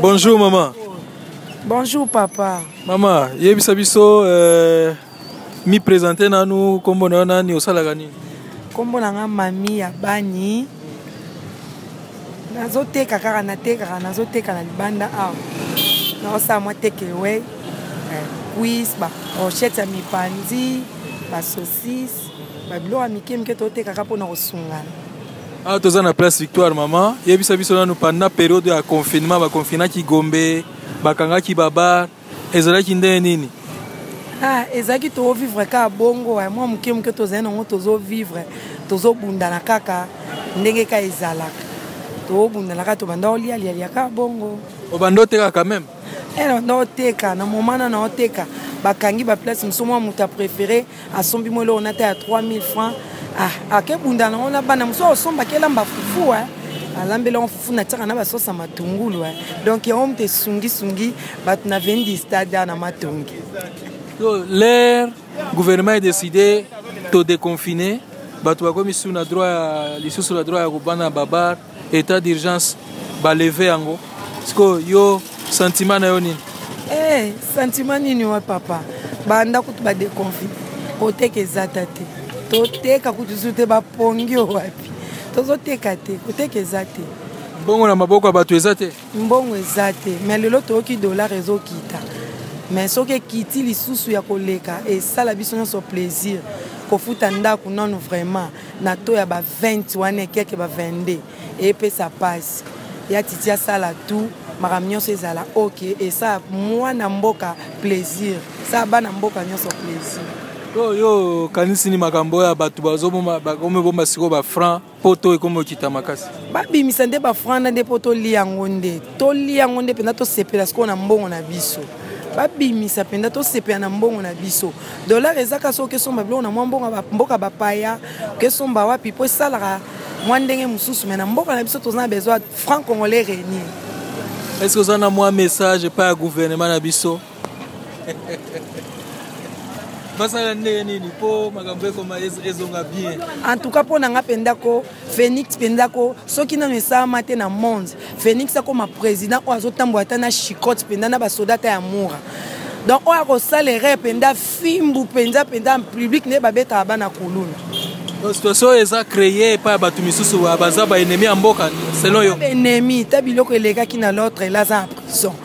Bonjour maman. Bonjour papa. Maman, yebisa biso euh, mi présenter nanu kombo na nani osalaka nini? Kombo na nga mami ya bani. Nazoteka kaka natekaka nazoteka na libanda awa. Naosala mwa tekelewe. Eh, cuisse, ba brochette ya mipanzi, ba saucisse. ba biloko ya mike mike totekaka mpona kosungana awa ah, toza na place victoire mama yebisa biso nanu panda periode ya confinement baconfinaki gombe bakangaki babar ezalaki ndenge nini ah, ezalaki tovivre kaka bongo ya mwa moke moke tozali nango tozovivre tozobundana kaka ndenge ka ezalaka tobundana kaka tobanda olialialia kaka bongo obanda otekaka meme ere na oteka na moma na na oteka bakangi baplace mosusu mwa moto apréféré asombi mwa eloko nata ya 3000 francs ah, akebunda nango na bana mosusu aosombaki elamba fufu eh. alambela yango fufu natiaka na basosa matungulu eh. donc yango moto esungisungi bato na vendi stade na matongi l'air gouvernement edécide to déconfine bato bakomi su na droit lisusu na droit ya kobana babar etat d'urgence baleve yango sikoyo yo sentiment na yo nini hey, eh, sentiment nini wa papa banda kutu badeconfine koteka eza ta te toteka kutu su te bapongi wapi tozoteka te koteka eza te bongo na maboko ya bato eza te Mbongo eza te mais lelo toyoki dollar ezokita mais soki ekiti lisusu ya koleka esala biso nyonso plaisir kofuta ndako nanu vraiment na to ya ba 20 wana ekeke ba 22 epesa pasi ya titi asala tout makambo nyonso ezala ok esala mwana mboka plaisir esala bana mboka nyonso plaisir oyo okanisi ni makambo oyo bato bakomibomba sikoyo bafranc poto ekomi okita makasi babimisa nde bafranda nde mpo tolia yango nde tolia yango nde mpenza tosepela sikoyo na mbongo na biso babimisa mpenza tosepela na mbongo na biso dollar ezaka soki okesomba biloko na mwa mbongo mboka bapaya okesomba wapi mpo esalaka mwa ndenge mosusu mai na mboka na biso toza na besoin franc congolais renie est ce que oza na mwa message epai ya gouvernement na biso basala ndenge nini mpo makambo ekoma ezonga bien en tout cas mpo na nga mpenza ko phénix mpenza ko soki nano esalama te na monde phénix akoma président oyo azotambola ata na chicote mpenza na basoda ata ya mura donc oyo akosala erreur mpenza fimbu mpenza mpenza public nde babetaka bana kuluna situation oyo eza créé epai ya bato misusu baza baennemi ya mboka selon yo baennemi ta biloko elekaki na lotre elaza ya prison